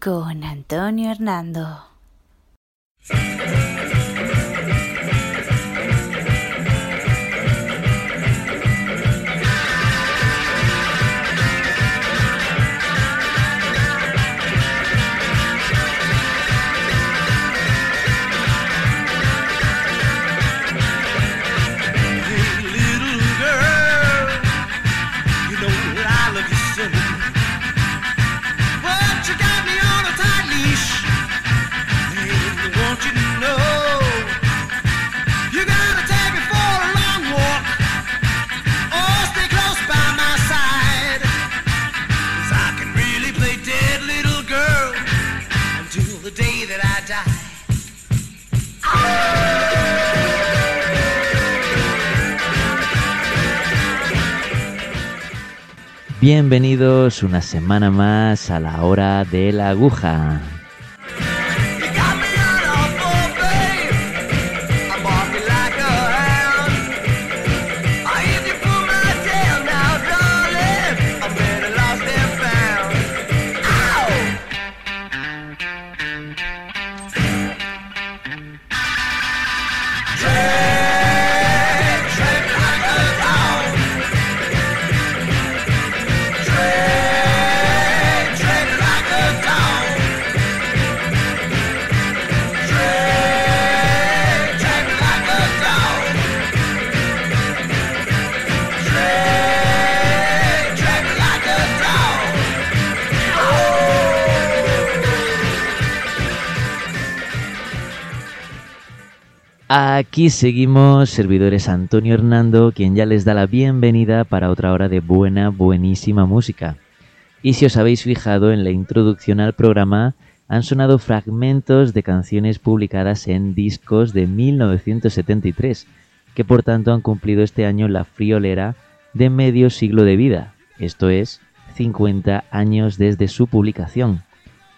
Con Antonio Hernando. Bienvenidos una semana más a la hora de la aguja. Aquí seguimos, servidores Antonio Hernando, quien ya les da la bienvenida para otra hora de buena, buenísima música. Y si os habéis fijado en la introducción al programa, han sonado fragmentos de canciones publicadas en discos de 1973, que por tanto han cumplido este año la friolera de medio siglo de vida, esto es, 50 años desde su publicación.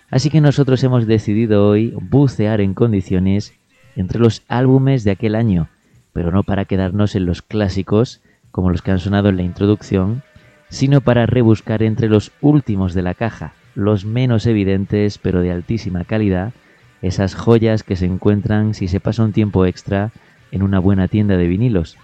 Así que nosotros hemos decidido hoy bucear en condiciones entre los álbumes de aquel año, pero no para quedarnos en los clásicos, como los que han sonado en la introducción, sino para rebuscar entre los últimos de la caja, los menos evidentes pero de altísima calidad, esas joyas que se encuentran si se pasa un tiempo extra en una buena tienda de vinilos.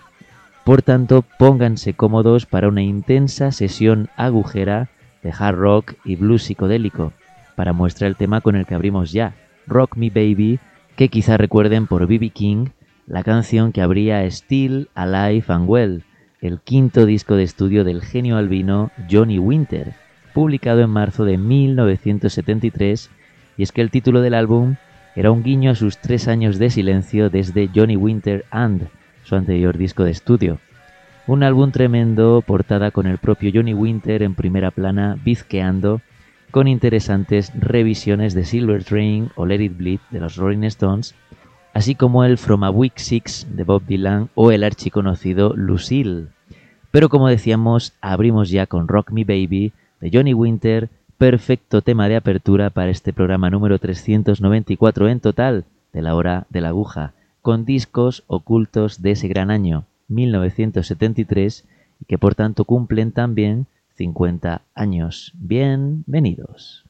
Por tanto, pónganse cómodos para una intensa sesión agujera de hard rock y blues psicodélico, para muestra el tema con el que abrimos ya, Rock Me Baby que quizá recuerden por B.B. King la canción que abría Still Alive and Well, el quinto disco de estudio del genio albino Johnny Winter, publicado en marzo de 1973, y es que el título del álbum era un guiño a sus tres años de silencio desde Johnny Winter and, su anterior disco de estudio. Un álbum tremendo, portada con el propio Johnny Winter en primera plana, bizqueando con interesantes revisiones de Silver Train o Let It Bleed de los Rolling Stones, así como el From a Week Six de Bob Dylan o el archiconocido Lucille. Pero como decíamos, abrimos ya con Rock Me Baby de Johnny Winter, perfecto tema de apertura para este programa número 394 en total de la hora de la aguja, con discos ocultos de ese gran año, 1973, y que por tanto cumplen también 50 años. Bienvenidos.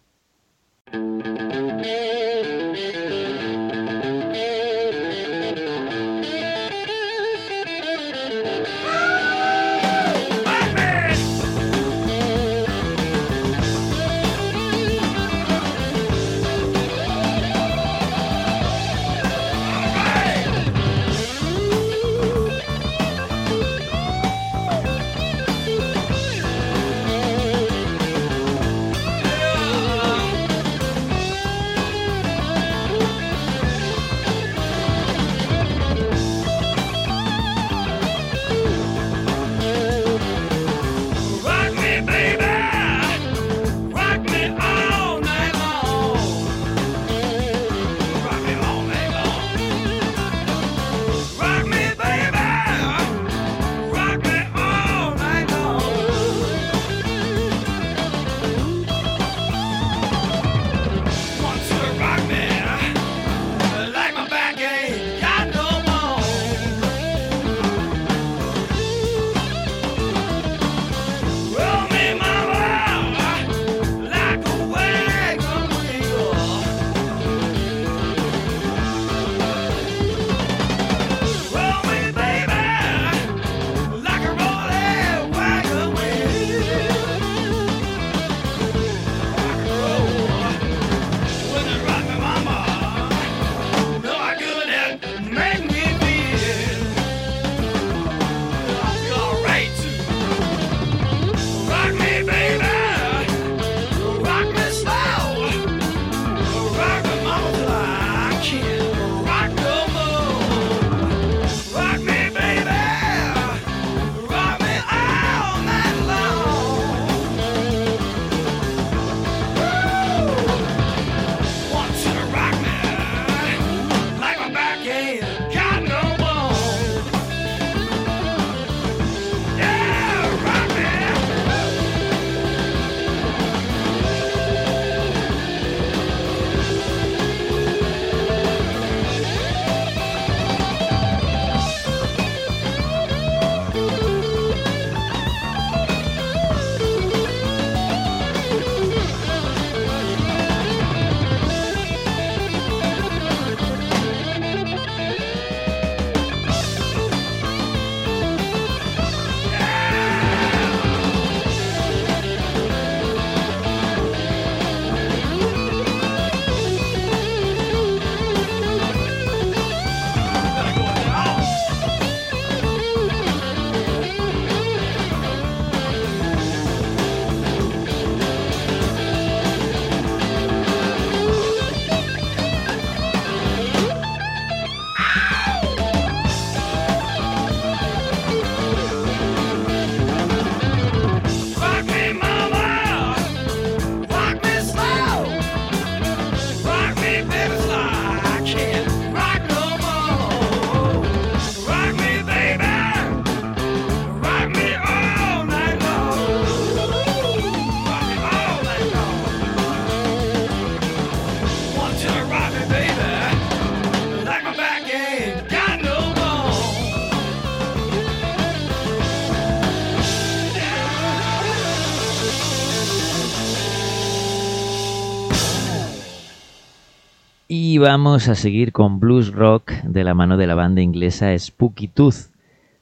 Vamos a seguir con blues rock de la mano de la banda inglesa Spooky Tooth.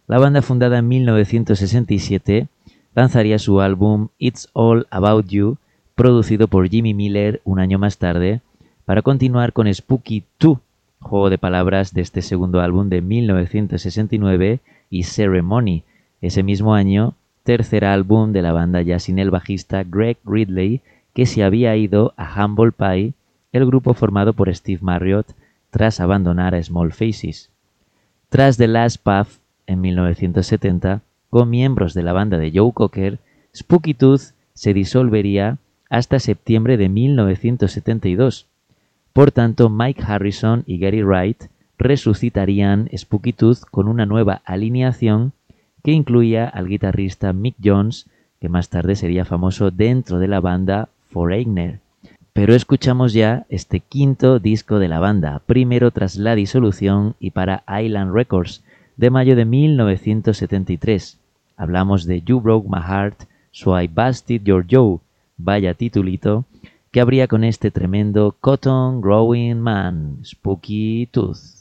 La banda fundada en 1967 lanzaría su álbum It's All About You, producido por Jimmy Miller un año más tarde, para continuar con Spooky 2, juego de palabras de este segundo álbum de 1969 y Ceremony. Ese mismo año, tercer álbum de la banda ya sin el bajista Greg Ridley, que se había ido a Humble Pie el grupo formado por Steve Marriott tras abandonar a Small Faces. Tras The Last Puff, en 1970, con miembros de la banda de Joe Cocker, Spooky Tooth se disolvería hasta septiembre de 1972. Por tanto, Mike Harrison y Gary Wright resucitarían Spooky Tooth con una nueva alineación que incluía al guitarrista Mick Jones, que más tarde sería famoso dentro de la banda Foreigner. Pero escuchamos ya este quinto disco de la banda, primero tras la disolución y para Island Records, de mayo de 1973. Hablamos de You Broke My Heart, So I Busted Your Joe, vaya titulito, que habría con este tremendo Cotton Growing Man, Spooky Tooth.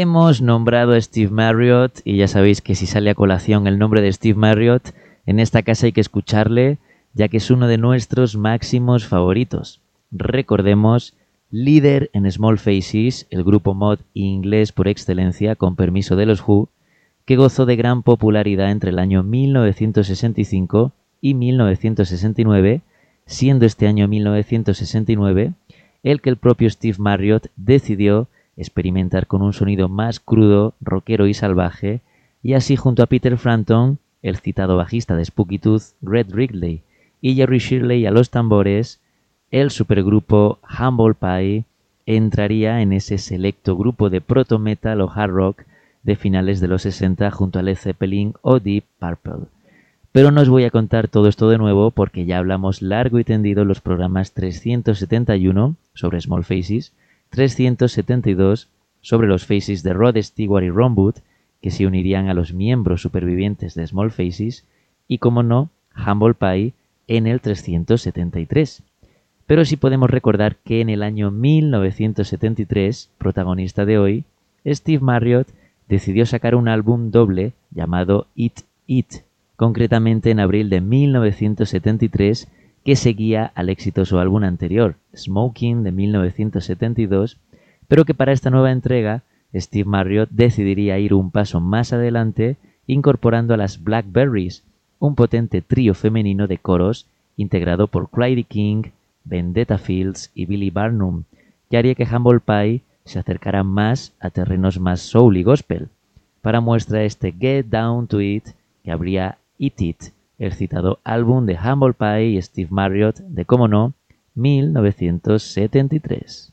Hemos nombrado a Steve Marriott y ya sabéis que si sale a colación el nombre de Steve Marriott, en esta casa hay que escucharle ya que es uno de nuestros máximos favoritos. Recordemos, líder en Small Faces, el grupo mod inglés por excelencia con permiso de los Who, que gozó de gran popularidad entre el año 1965 y 1969, siendo este año 1969 el que el propio Steve Marriott decidió experimentar con un sonido más crudo, rockero y salvaje, y así junto a Peter Frampton, el citado bajista de Spooky Tooth, Red Wrigley, y Jerry Shirley a los tambores, el supergrupo Humble Pie entraría en ese selecto grupo de proto metal o hard rock de finales de los 60 junto a Led Zeppelin o Deep Purple. Pero no os voy a contar todo esto de nuevo porque ya hablamos largo y tendido en los programas 371 sobre Small Faces, 372 sobre los Faces de Rod Stewart y Ron Wood, que se unirían a los miembros supervivientes de Small Faces, y como no, Humble Pie en el 373. Pero sí podemos recordar que en el año 1973, protagonista de hoy, Steve Marriott decidió sacar un álbum doble llamado It It, concretamente en abril de 1973, que seguía al exitoso álbum anterior, Smoking de 1972, pero que para esta nueva entrega Steve Marriott decidiría ir un paso más adelante incorporando a las Blackberries, un potente trío femenino de coros integrado por Clyde King, Vendetta Fields y Billy Barnum, que haría que Humble Pie se acercara más a terrenos más soul y gospel. Para muestra este Get Down to It que habría Eat It, el citado álbum de Humble Pie y Steve Marriott de, como no, 1973.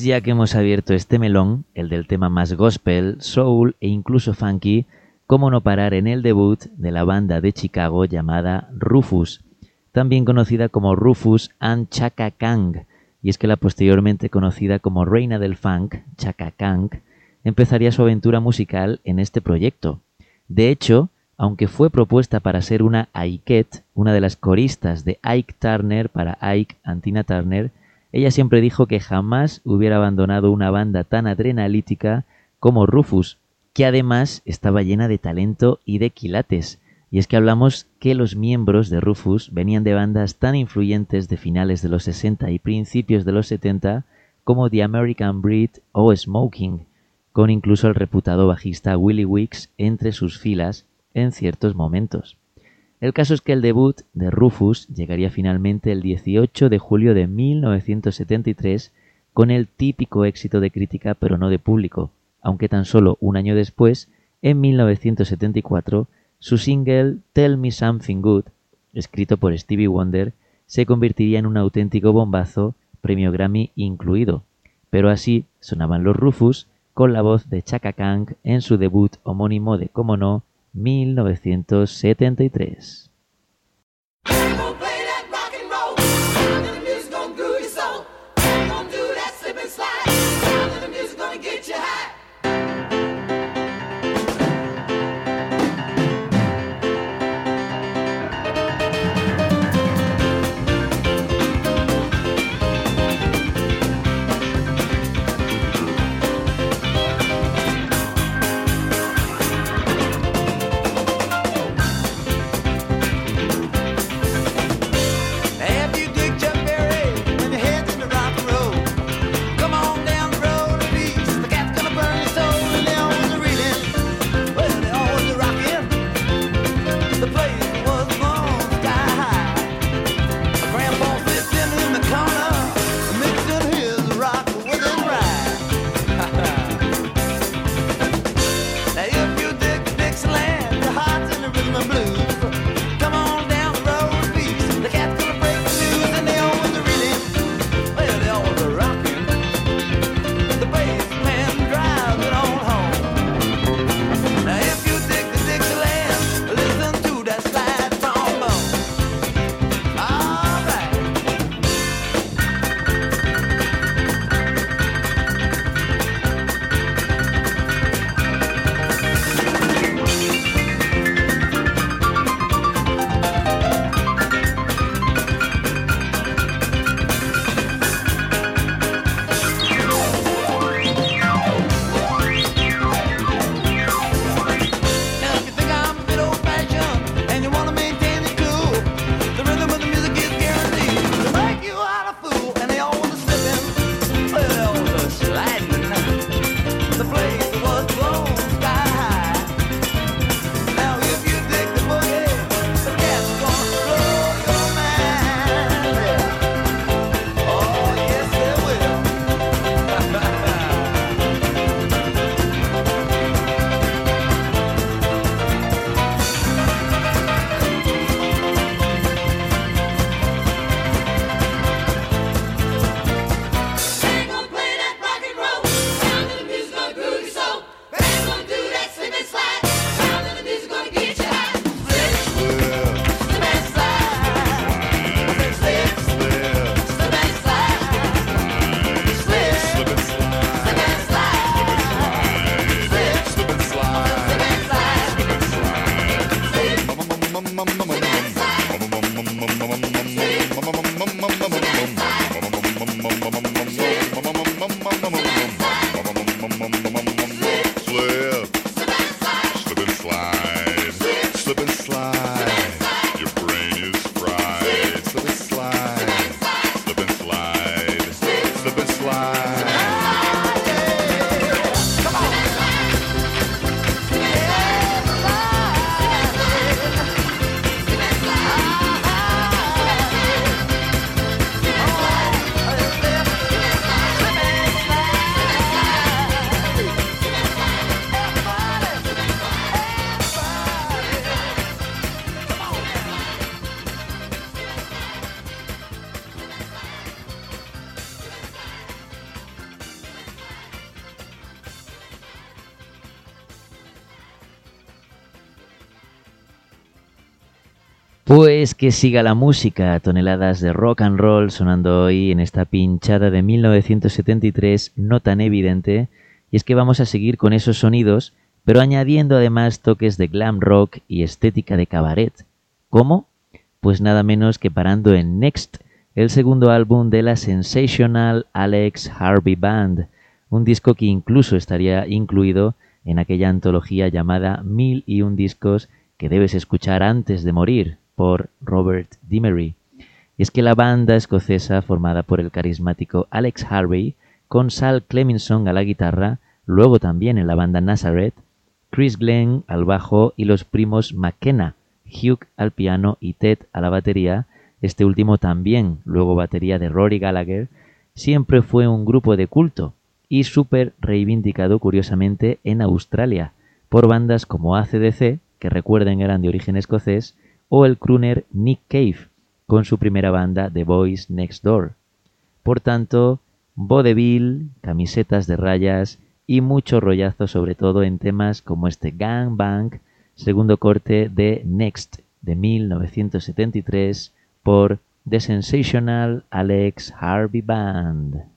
Ya que hemos abierto este melón, el del tema más gospel, soul e incluso funky, cómo no parar en el debut de la banda de Chicago llamada Rufus, también conocida como Rufus and Chaka Kang, y es que la posteriormente conocida como Reina del Funk, Chaka Kang, empezaría su aventura musical en este proyecto. De hecho, aunque fue propuesta para ser una Aikette, una de las coristas de Ike Turner para Ike Antina Turner, ella siempre dijo que jamás hubiera abandonado una banda tan adrenalítica como Rufus, que además estaba llena de talento y de quilates. Y es que hablamos que los miembros de Rufus venían de bandas tan influyentes de finales de los 60 y principios de los 70 como The American Breed o Smoking, con incluso el reputado bajista Willie Weeks entre sus filas en ciertos momentos. El caso es que el debut de Rufus llegaría finalmente el 18 de julio de 1973 con el típico éxito de crítica pero no de público, aunque tan solo un año después, en 1974, su single Tell Me Something Good, escrito por Stevie Wonder, se convertiría en un auténtico bombazo, premio Grammy incluido. Pero así sonaban los Rufus con la voz de Chaka Kang en su debut homónimo de, como no, 1973. Pues que siga la música, toneladas de rock and roll sonando hoy en esta pinchada de 1973 no tan evidente, y es que vamos a seguir con esos sonidos, pero añadiendo además toques de glam rock y estética de cabaret. ¿Cómo? Pues nada menos que parando en Next, el segundo álbum de la Sensational Alex Harvey Band, un disco que incluso estaría incluido en aquella antología llamada Mil y un discos que debes escuchar antes de morir, por Robert Dimery. Y es que la banda escocesa, formada por el carismático Alex Harvey, con Sal Cleminson a la guitarra, luego también en la banda Nazareth, Chris Glenn al bajo y los primos McKenna, Hugh al piano y Ted a la batería, este último también, luego batería de Rory Gallagher, siempre fue un grupo de culto y súper reivindicado curiosamente en Australia por bandas como ACDC, que recuerden eran de origen escocés, o el crooner Nick Cave, con su primera banda The Boys Next Door. Por tanto, vodevil, camisetas de rayas y mucho rollazo sobre todo en temas como este Gang Bang, segundo corte de Next de 1973 por The Sensational Alex Harvey Band.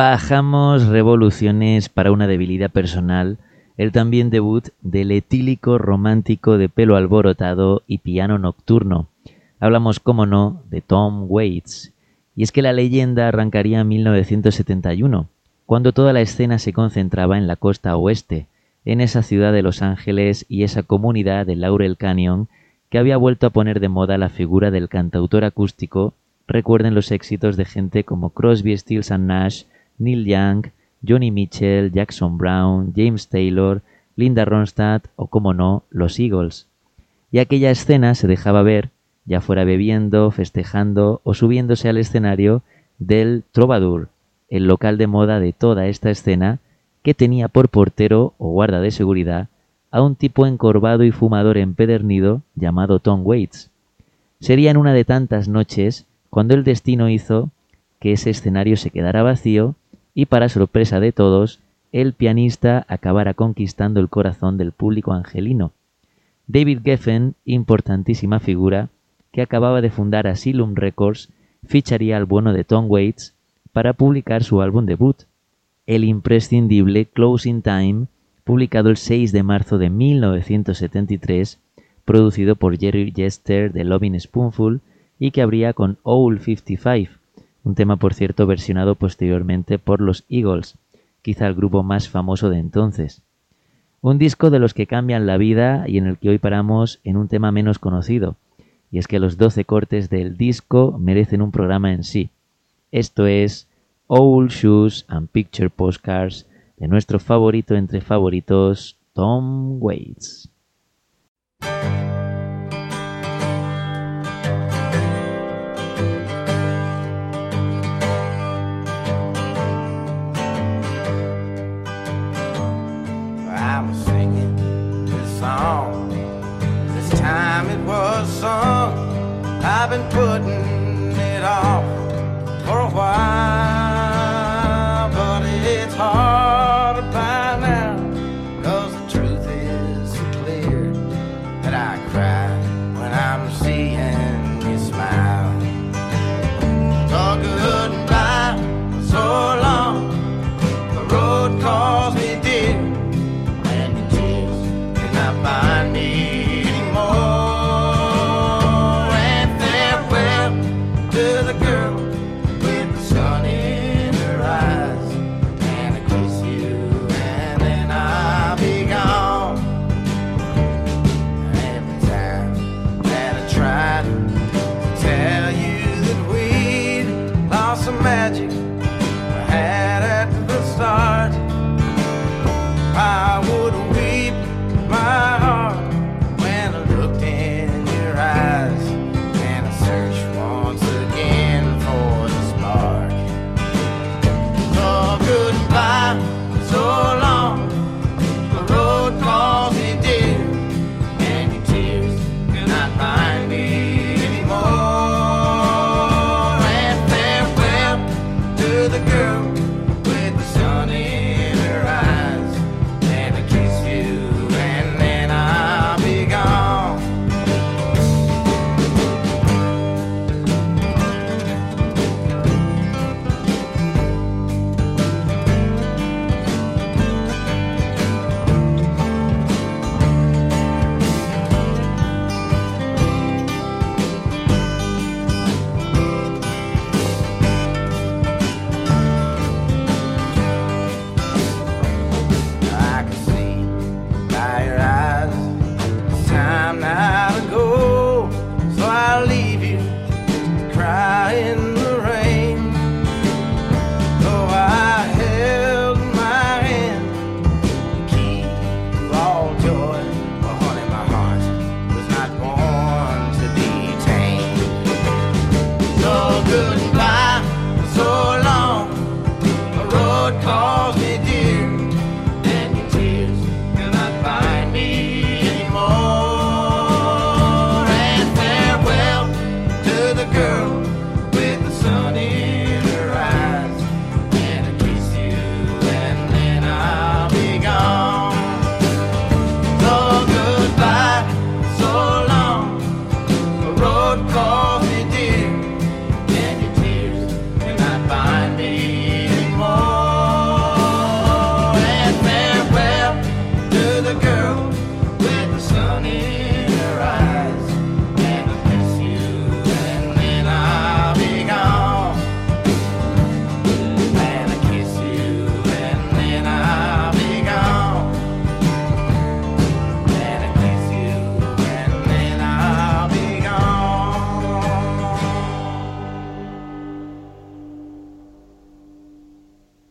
Bajamos revoluciones para una debilidad personal, el también debut del etílico romántico de pelo alborotado y piano nocturno. Hablamos, como no, de Tom Waits. Y es que la leyenda arrancaría en 1971, cuando toda la escena se concentraba en la costa oeste, en esa ciudad de Los Ángeles y esa comunidad de Laurel Canyon que había vuelto a poner de moda la figura del cantautor acústico recuerden los éxitos de gente como Crosby, Stills and Nash, Neil Young, Johnny Mitchell, Jackson Brown, James Taylor, Linda Ronstadt o, como no, los Eagles. Y aquella escena se dejaba ver, ya fuera bebiendo, festejando o subiéndose al escenario del Troubadour, el local de moda de toda esta escena que tenía por portero o guarda de seguridad a un tipo encorvado y fumador empedernido llamado Tom Waits. Sería en una de tantas noches cuando el destino hizo que ese escenario se quedara vacío y para sorpresa de todos, el pianista acabara conquistando el corazón del público angelino. David Geffen, importantísima figura, que acababa de fundar Asylum Records, ficharía al bueno de Tom Waits para publicar su álbum debut, el imprescindible Closing Time, publicado el 6 de marzo de 1973, producido por Jerry Jester de Loving Spoonful y que abría con Owl 55, un tema por cierto versionado posteriormente por los Eagles, quizá el grupo más famoso de entonces. Un disco de los que cambian la vida y en el que hoy paramos en un tema menos conocido, y es que los 12 cortes del disco merecen un programa en sí. Esto es Old Shoes and Picture Postcards de nuestro favorito entre favoritos, Tom Waits. It. I've been putting it off for a while, but it's hard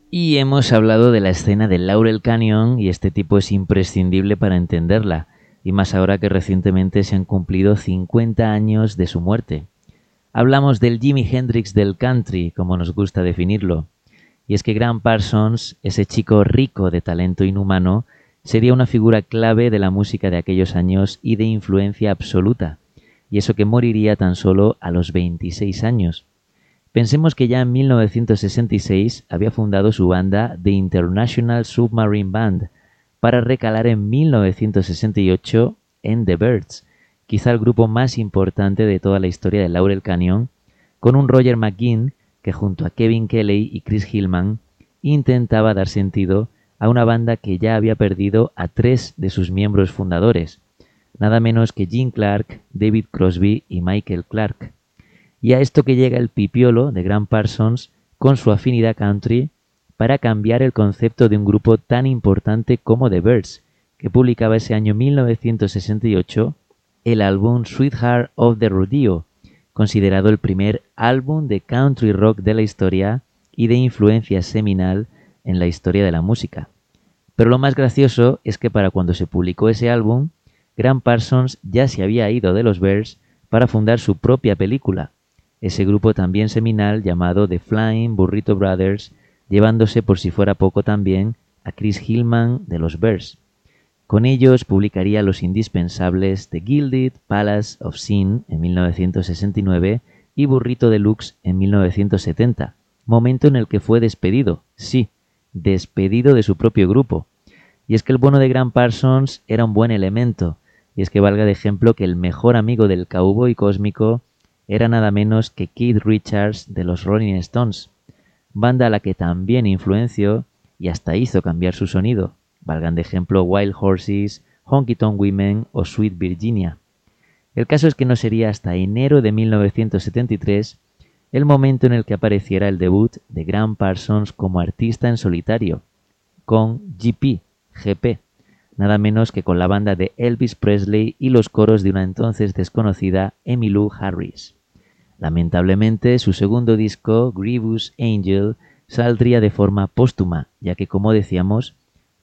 Y hemos hablado de la escena del Laurel Canyon y este tipo es imprescindible para entenderla, y más ahora que recientemente se han cumplido 50 años de su muerte. Hablamos del Jimi Hendrix del country, como nos gusta definirlo, y es que Grant Parsons, ese chico rico de talento inhumano, sería una figura clave de la música de aquellos años y de influencia absoluta, y eso que moriría tan solo a los 26 años. Pensemos que ya en 1966 había fundado su banda The International Submarine Band, para recalar en 1968 en The Birds, quizá el grupo más importante de toda la historia de Laurel Canyon, con un Roger McGinn que junto a Kevin Kelly y Chris Hillman intentaba dar sentido a una banda que ya había perdido a tres de sus miembros fundadores, nada menos que Gene Clark, David Crosby y Michael Clark. Y a esto que llega el pipiolo de Grant Parsons con su afinidad country para cambiar el concepto de un grupo tan importante como The Birds, que publicaba ese año 1968 el álbum Sweetheart of the Rodeo, considerado el primer álbum de country rock de la historia y de influencia seminal en la historia de la música. Pero lo más gracioso es que para cuando se publicó ese álbum, Grant Parsons ya se había ido de los Bears para fundar su propia película, ese grupo también seminal llamado The Flying Burrito Brothers, llevándose por si fuera poco también a Chris Hillman de los Bears. Con ellos publicaría los indispensables The Gilded Palace of Sin en 1969 y Burrito Deluxe en 1970, momento en el que fue despedido, sí, despedido de su propio grupo. Y es que el bueno de Grant Parsons era un buen elemento, y es que valga de ejemplo que el mejor amigo del cowboy cósmico era nada menos que Keith Richards de los Rolling Stones, banda a la que también influenció y hasta hizo cambiar su sonido, valgan de ejemplo Wild Horses, Honky Tonk Women o Sweet Virginia. El caso es que no sería hasta enero de 1973 el momento en el que apareciera el debut de Grant Parsons como artista en solitario, con GP, GP, nada menos que con la banda de Elvis Presley y los coros de una entonces desconocida Emmylou Harris. Lamentablemente, su segundo disco, Grievous Angel, saldría de forma póstuma, ya que, como decíamos,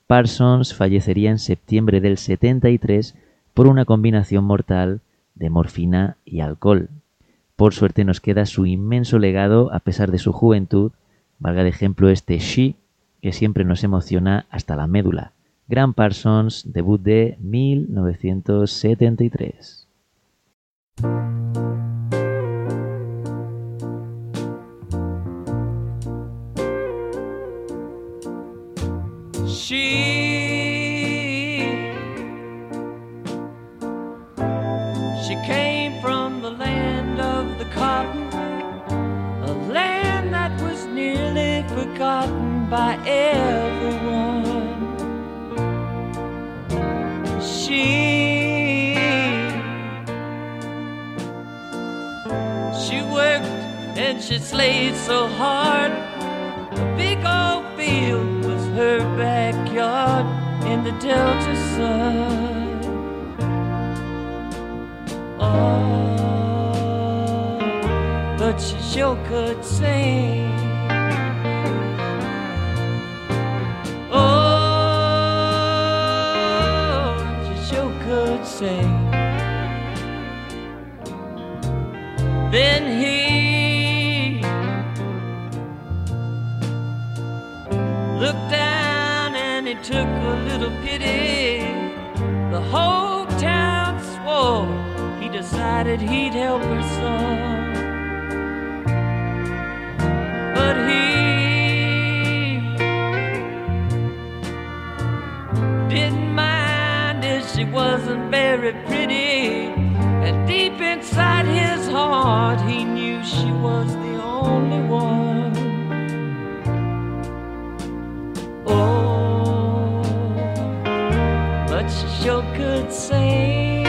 Parsons fallecería en septiembre del 73 por una combinación mortal de morfina y alcohol. Por suerte nos queda su inmenso legado a pesar de su juventud, valga de ejemplo este She, que siempre nos emociona hasta la médula. Grant Parsons, debut de 1973. By everyone. She She worked and she slaved so hard. A big old field was her backyard in the Delta sun. Oh, but she sure could sing. Then he looked down and he took a little pity. The whole town swore he decided he'd help her some. But he didn't mind if she wasn't very pretty. Deep inside his heart, he knew she was the only one. Oh, but she sure could sing.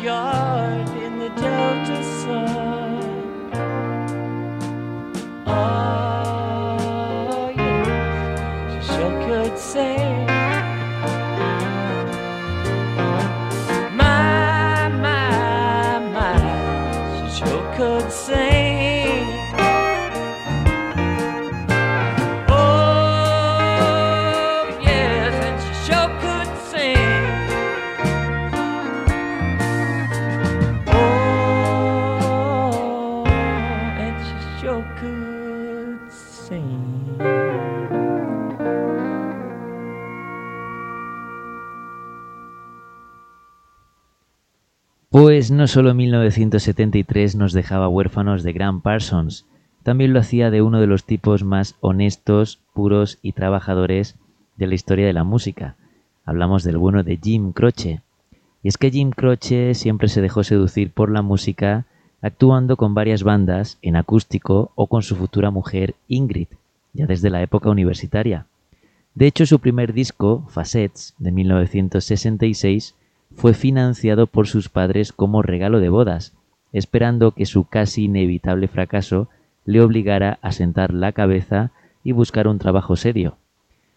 Yeah. Solo 1973 nos dejaba huérfanos de Graham Parsons, también lo hacía de uno de los tipos más honestos, puros y trabajadores de la historia de la música. Hablamos del bueno de Jim Croce. Y es que Jim Croce siempre se dejó seducir por la música, actuando con varias bandas en acústico o con su futura mujer Ingrid, ya desde la época universitaria. De hecho, su primer disco, Facets, de 1966, fue financiado por sus padres como regalo de bodas, esperando que su casi inevitable fracaso le obligara a sentar la cabeza y buscar un trabajo serio.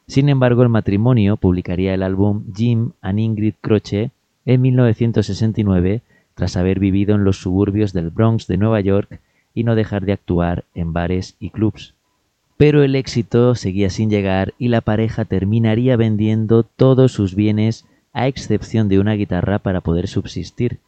Sin embargo, el matrimonio publicaría el álbum Jim and Ingrid Croce en 1969 tras haber vivido en los suburbios del Bronx de Nueva York y no dejar de actuar en bares y clubs. Pero el éxito seguía sin llegar y la pareja terminaría vendiendo todos sus bienes a excepción de una guitarra para poder subsistir.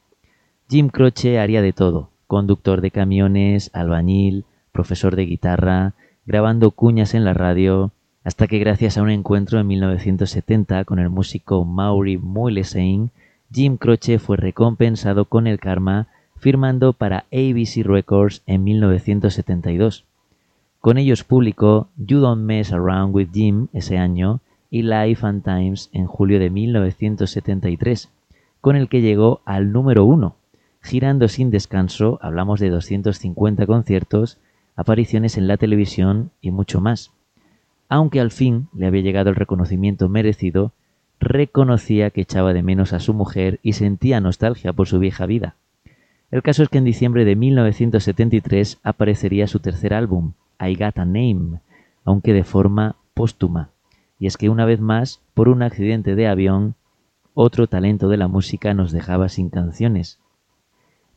Jim Croce haría de todo, conductor de camiones, albañil, profesor de guitarra, grabando cuñas en la radio, hasta que gracias a un encuentro en 1970 con el músico Maury Mulesein, Jim Croce fue recompensado con el karma firmando para ABC Records en 1972. Con ellos publicó You Don't Mess Around with Jim ese año y Life and Times en julio de 1973, con el que llegó al número uno, girando sin descanso, hablamos de 250 conciertos, apariciones en la televisión y mucho más. Aunque al fin le había llegado el reconocimiento merecido, reconocía que echaba de menos a su mujer y sentía nostalgia por su vieja vida. El caso es que en diciembre de 1973 aparecería su tercer álbum, I Got a Name, aunque de forma póstuma. Y es que una vez más, por un accidente de avión, otro talento de la música nos dejaba sin canciones.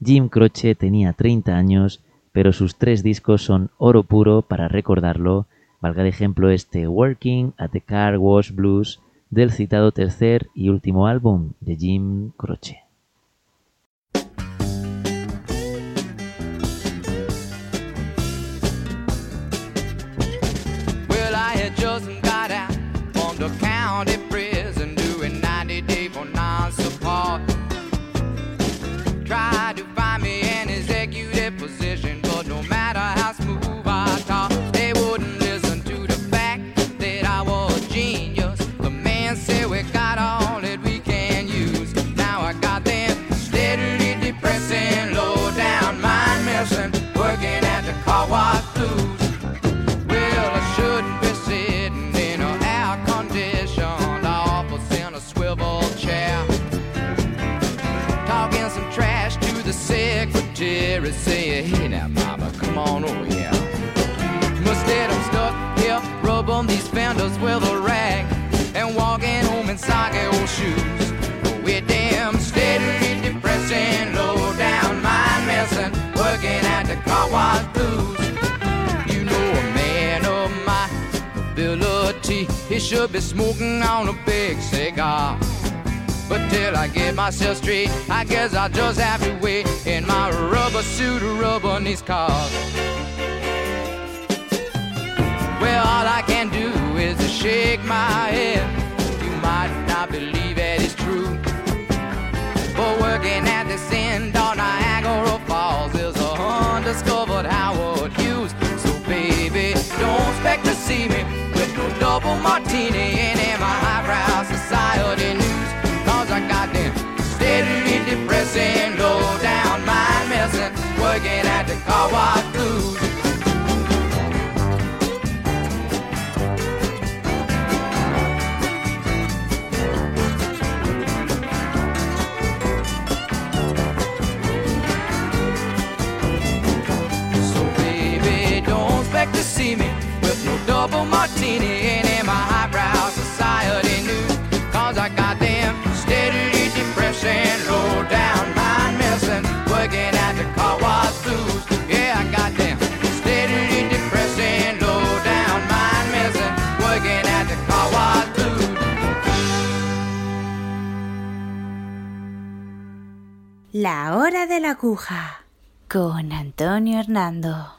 Jim Croce tenía 30 años, pero sus tres discos son oro puro para recordarlo, valga de ejemplo este Working at the Car Wash Blues del citado tercer y último álbum de Jim Croce. On these fenders with a rag, and walking home in soggy old shoes. With them steadily depressing, low down mind messing, working at the car wash blues. You know a man of my ability, he should be smoking on a big cigar. But till I get myself straight, I guess I'll just have to wait in my rubber suit rubber on these cars. All I can do is shake my head. You might not believe it is true. But working at this end on Niagara Falls is a undiscovered Howard Hughes. So baby, don't expect to see me with no double martini and in my highbrow society news. Cause I got them steadily depressing, low down mind messing, working at the car wash La hora de la aguja con Antonio Hernando.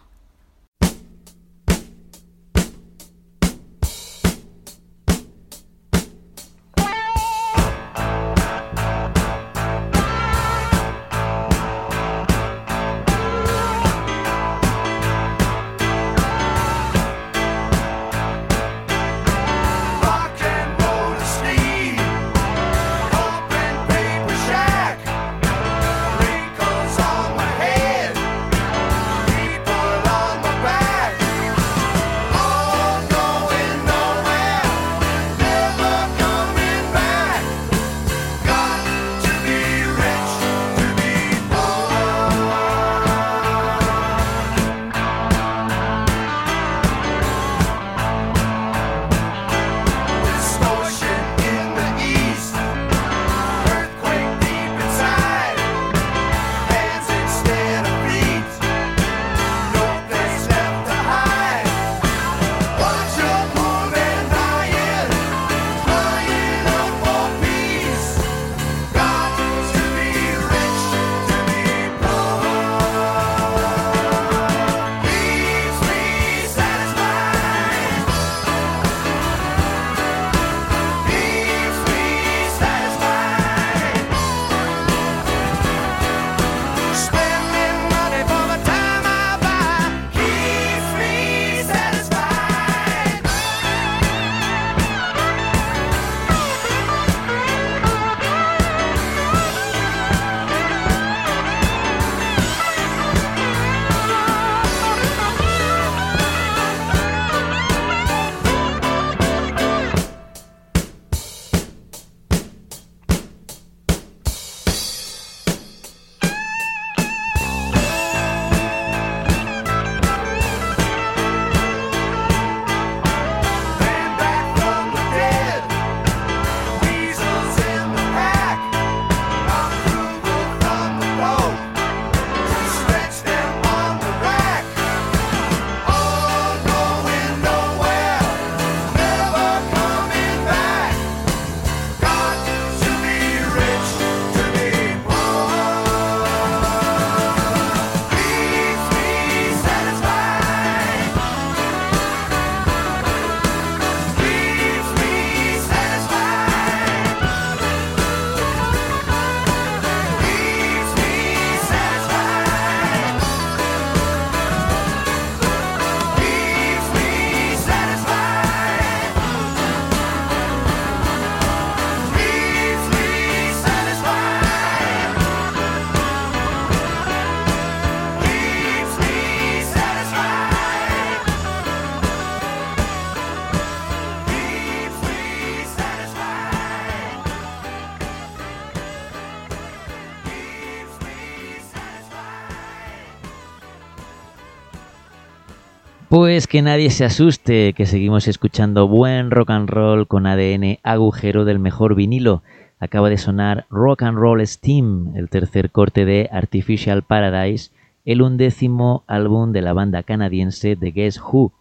Pues que nadie se asuste, que seguimos escuchando buen rock and roll con ADN agujero del mejor vinilo. Acaba de sonar Rock and Roll Steam, el tercer corte de Artificial Paradise, el undécimo álbum de la banda canadiense The Guess Who,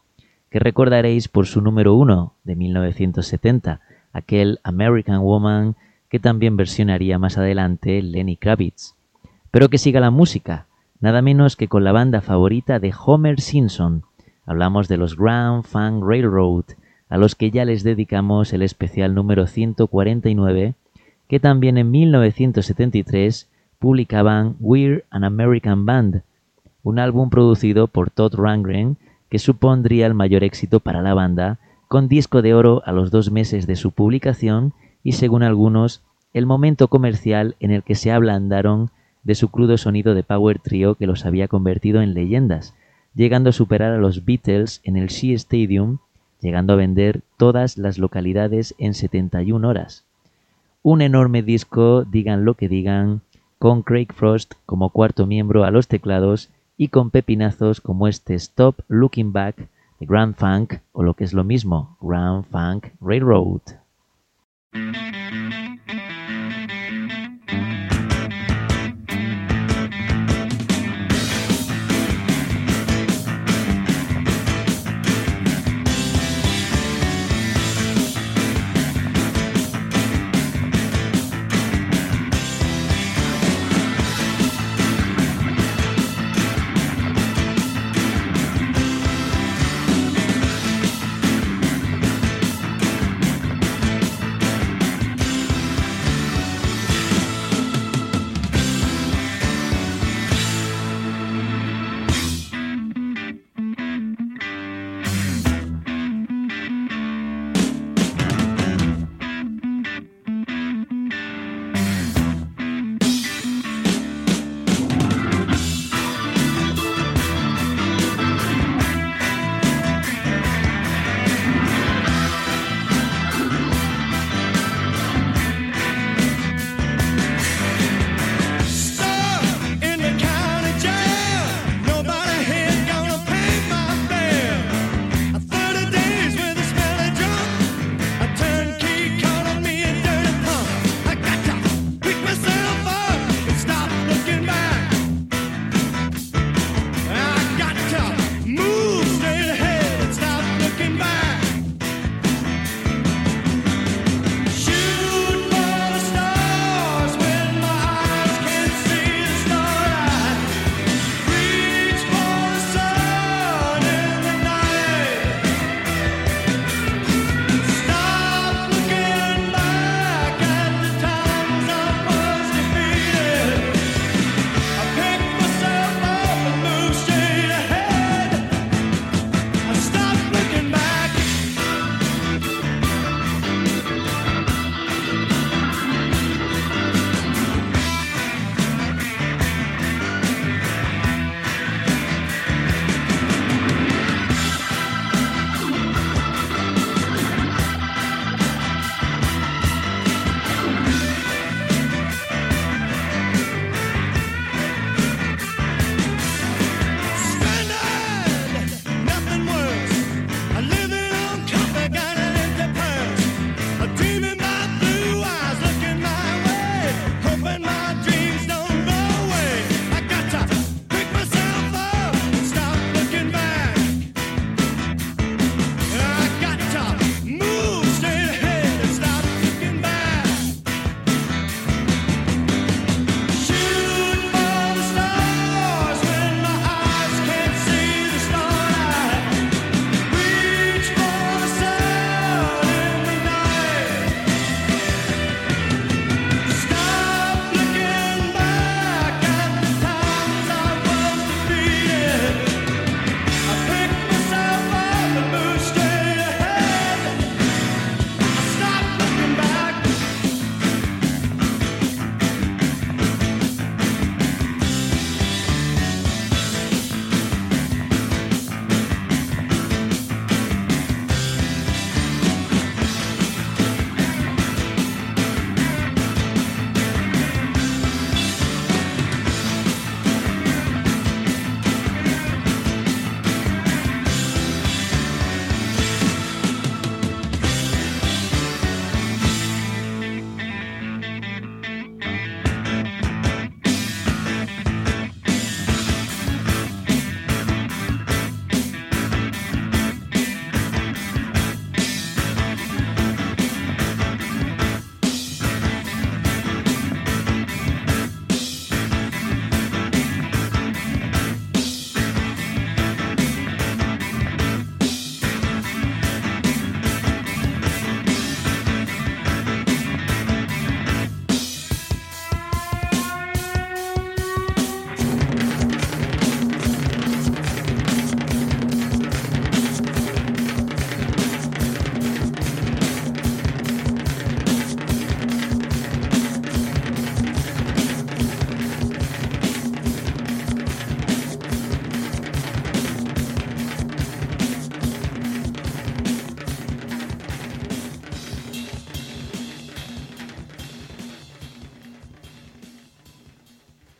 que recordaréis por su número uno de 1970, aquel American Woman que también versionaría más adelante Lenny Kravitz. Pero que siga la música, nada menos que con la banda favorita de Homer Simpson. Hablamos de los Grand Funk Railroad, a los que ya les dedicamos el especial número 149, que también en 1973 publicaban We're an American Band, un álbum producido por Todd Rundgren que supondría el mayor éxito para la banda, con disco de oro a los dos meses de su publicación y, según algunos, el momento comercial en el que se ablandaron de su crudo sonido de power trio que los había convertido en leyendas, llegando a superar a los Beatles en el Shea Stadium, llegando a vender todas las localidades en 71 horas. Un enorme disco, digan lo que digan, con Craig Frost como cuarto miembro a los teclados y con pepinazos como este Stop Looking Back de Grand Funk o lo que es lo mismo, Grand Funk Railroad.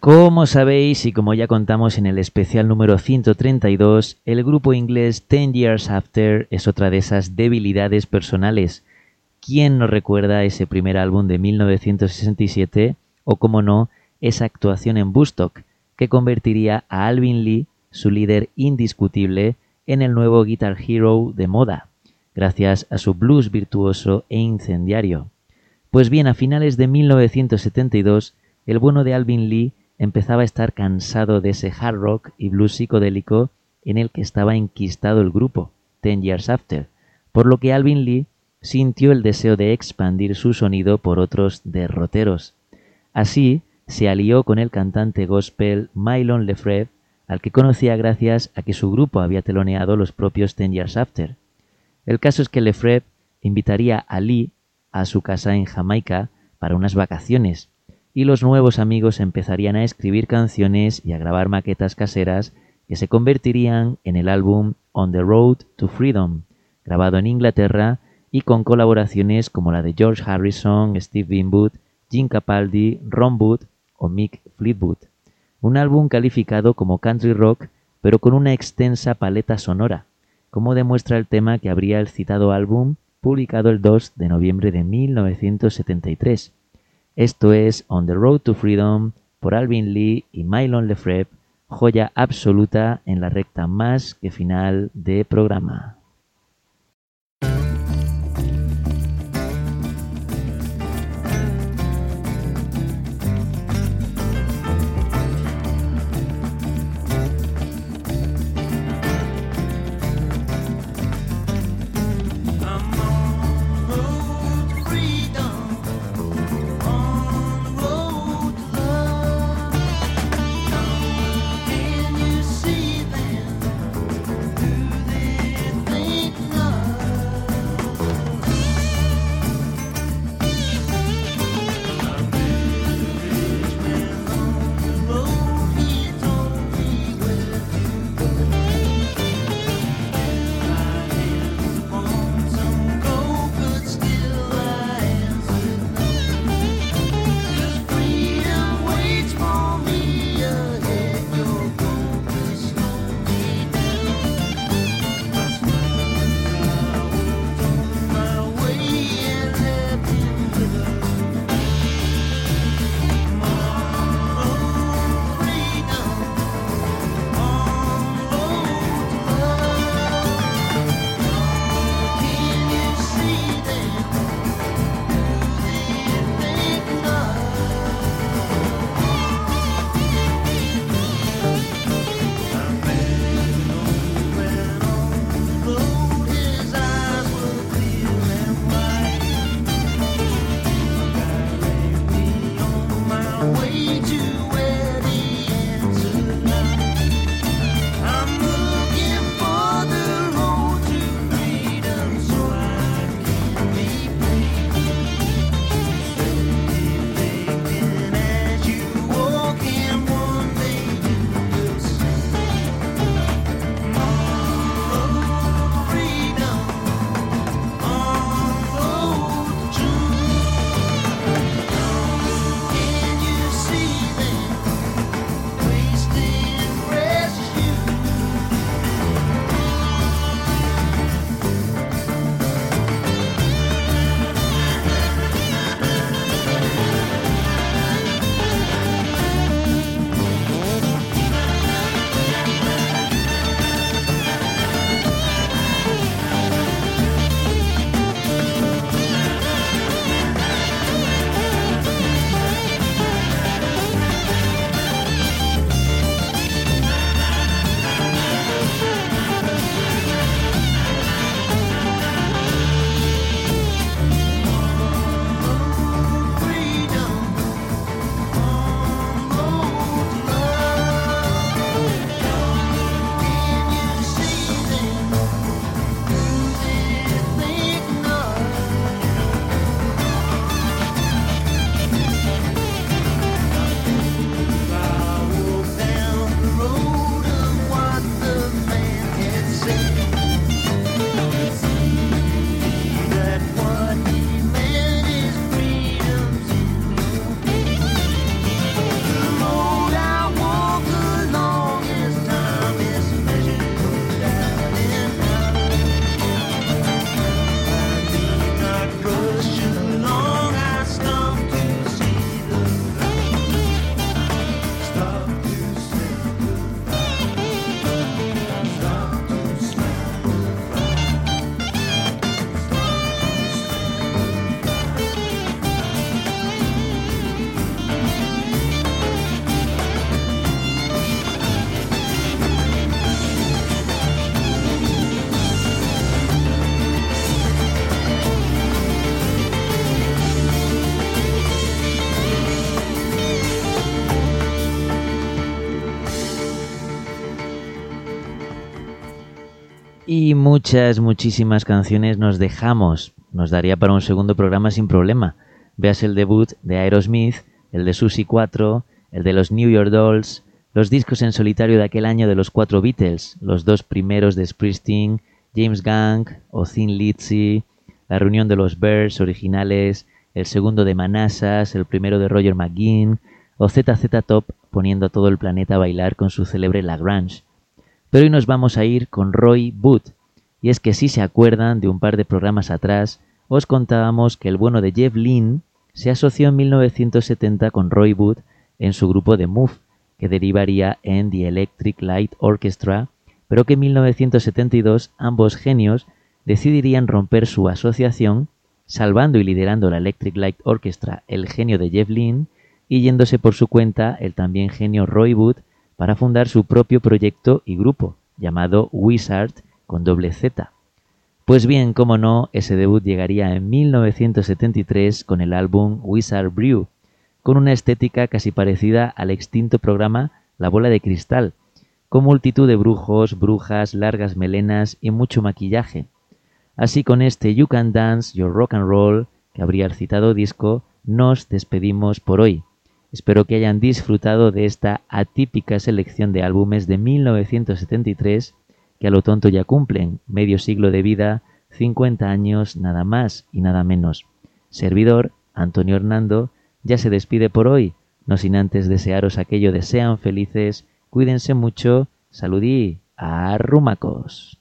Como sabéis y como ya contamos en el especial número 132, el grupo inglés Ten Years After es otra de esas debilidades personales. ¿Quién nos recuerda ese primer álbum de 1967 o, como no, esa actuación en Bustock que convertiría a Alvin Lee, su líder indiscutible, en el nuevo Guitar Hero de moda, gracias a su blues virtuoso e incendiario? Pues bien, a finales de 1972, el bueno de Alvin Lee empezaba a estar cansado de ese hard rock y blues psicodélico en el que estaba enquistado el grupo, Ten Years After, por lo que Alvin Lee sintió el deseo de expandir su sonido por otros derroteros. Así, se alió con el cantante gospel Mylon Lefebvre, al que conocía gracias a que su grupo había teloneado los propios Ten Years After. El caso es que Lefebvre invitaría a Lee a su casa en Jamaica para unas vacaciones, y los nuevos amigos empezarían a escribir canciones y a grabar maquetas caseras que se convertirían en el álbum On the Road to Freedom, grabado en Inglaterra y con colaboraciones como la de George Harrison, Steve Winwood, Jim Capaldi, Ron Wood o Mick Fleetwood. Un álbum calificado como country rock, pero con una extensa paleta sonora, como demuestra el tema que abría el citado álbum, publicado el 2 de noviembre de 1973. Esto es On the Road to Freedom por Alvin Lee y Mylon Lefebvre, joya absoluta en la recta más que final de programa. Y muchas, muchísimas canciones nos dejamos. Nos daría para un segundo programa sin problema. Veas el debut de Aerosmith, el de Susie 4, el de los New York Dolls, los discos en solitario de aquel año de los cuatro Beatles, los dos primeros de Springsteen, James Gang o Thin Lizzy, la reunión de los Bears originales, el segundo de Manassas, el primero de Roger McGuinn o ZZ Top poniendo a todo el planeta a bailar con su célebre Lagrange. Pero hoy nos vamos a ir con Roy Wood, y es que si se acuerdan de un par de programas atrás, os contábamos que el bueno de Jeff Lynne se asoció en 1970 con Roy Wood en su grupo de Move, que derivaría en The Electric Light Orchestra, pero que en 1972 ambos genios decidirían romper su asociación, salvando y liderando la Electric Light Orchestra el genio de Jeff Lynne y yéndose por su cuenta el también genio Roy Wood para fundar su propio proyecto y grupo, llamado Wizard con doble Z. Pues bien, como no, ese debut llegaría en 1973 con el álbum Wizard Brew, con una estética casi parecida al extinto programa La Bola de Cristal, con multitud de brujos, brujas, largas melenas y mucho maquillaje. Así con este You Can Dance Your Rock and Roll, que habría el citado disco, nos despedimos por hoy. Espero que hayan disfrutado de esta atípica selección de álbumes de 1973 que a lo tonto ya cumplen medio siglo de vida, 50 años nada más y nada menos. Servidor, Antonio Hernando, ya se despide por hoy, no sin antes desearos aquello de sean felices, cuídense mucho, saludí, arrumacos.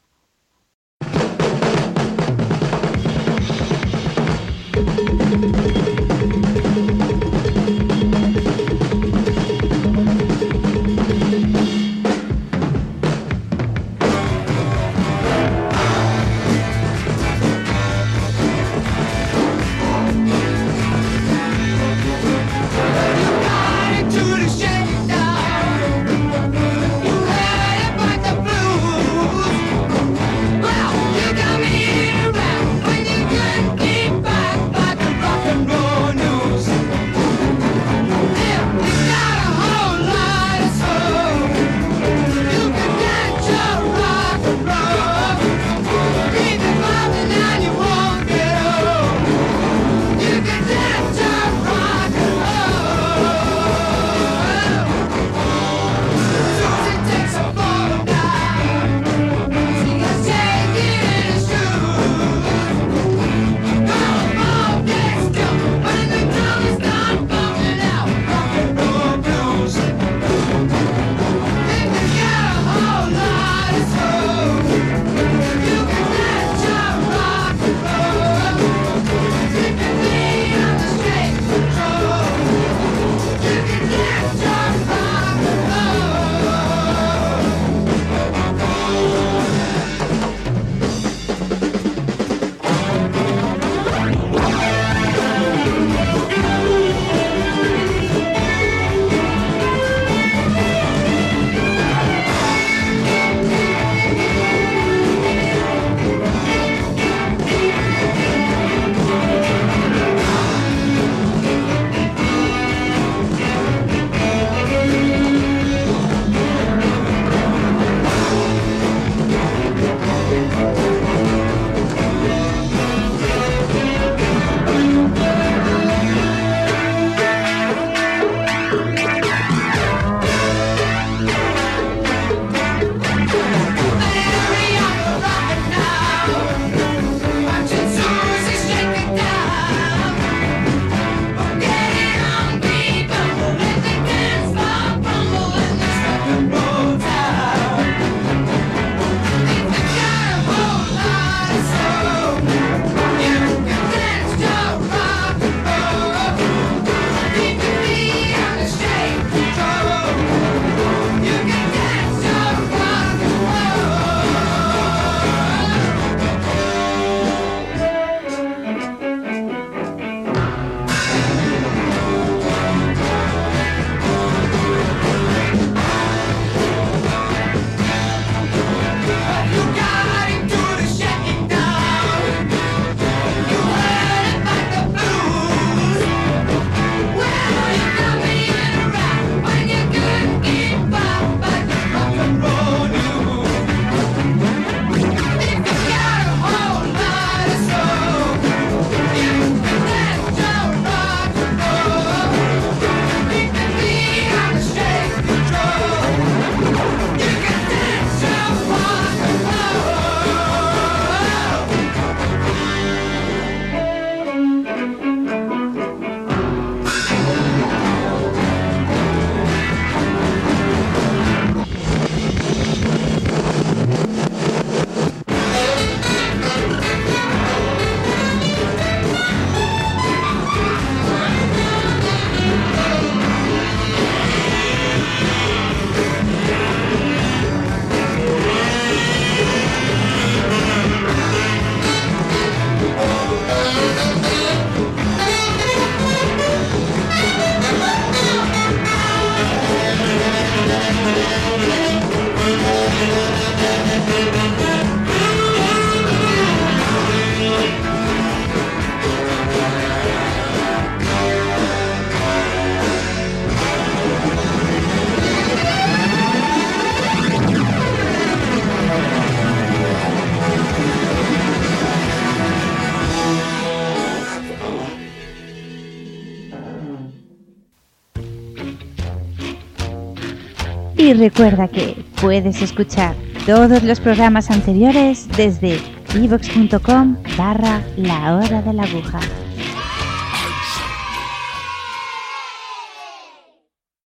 Recuerda que puedes escuchar todos los programas anteriores desde evox.com barra la hora de la aguja.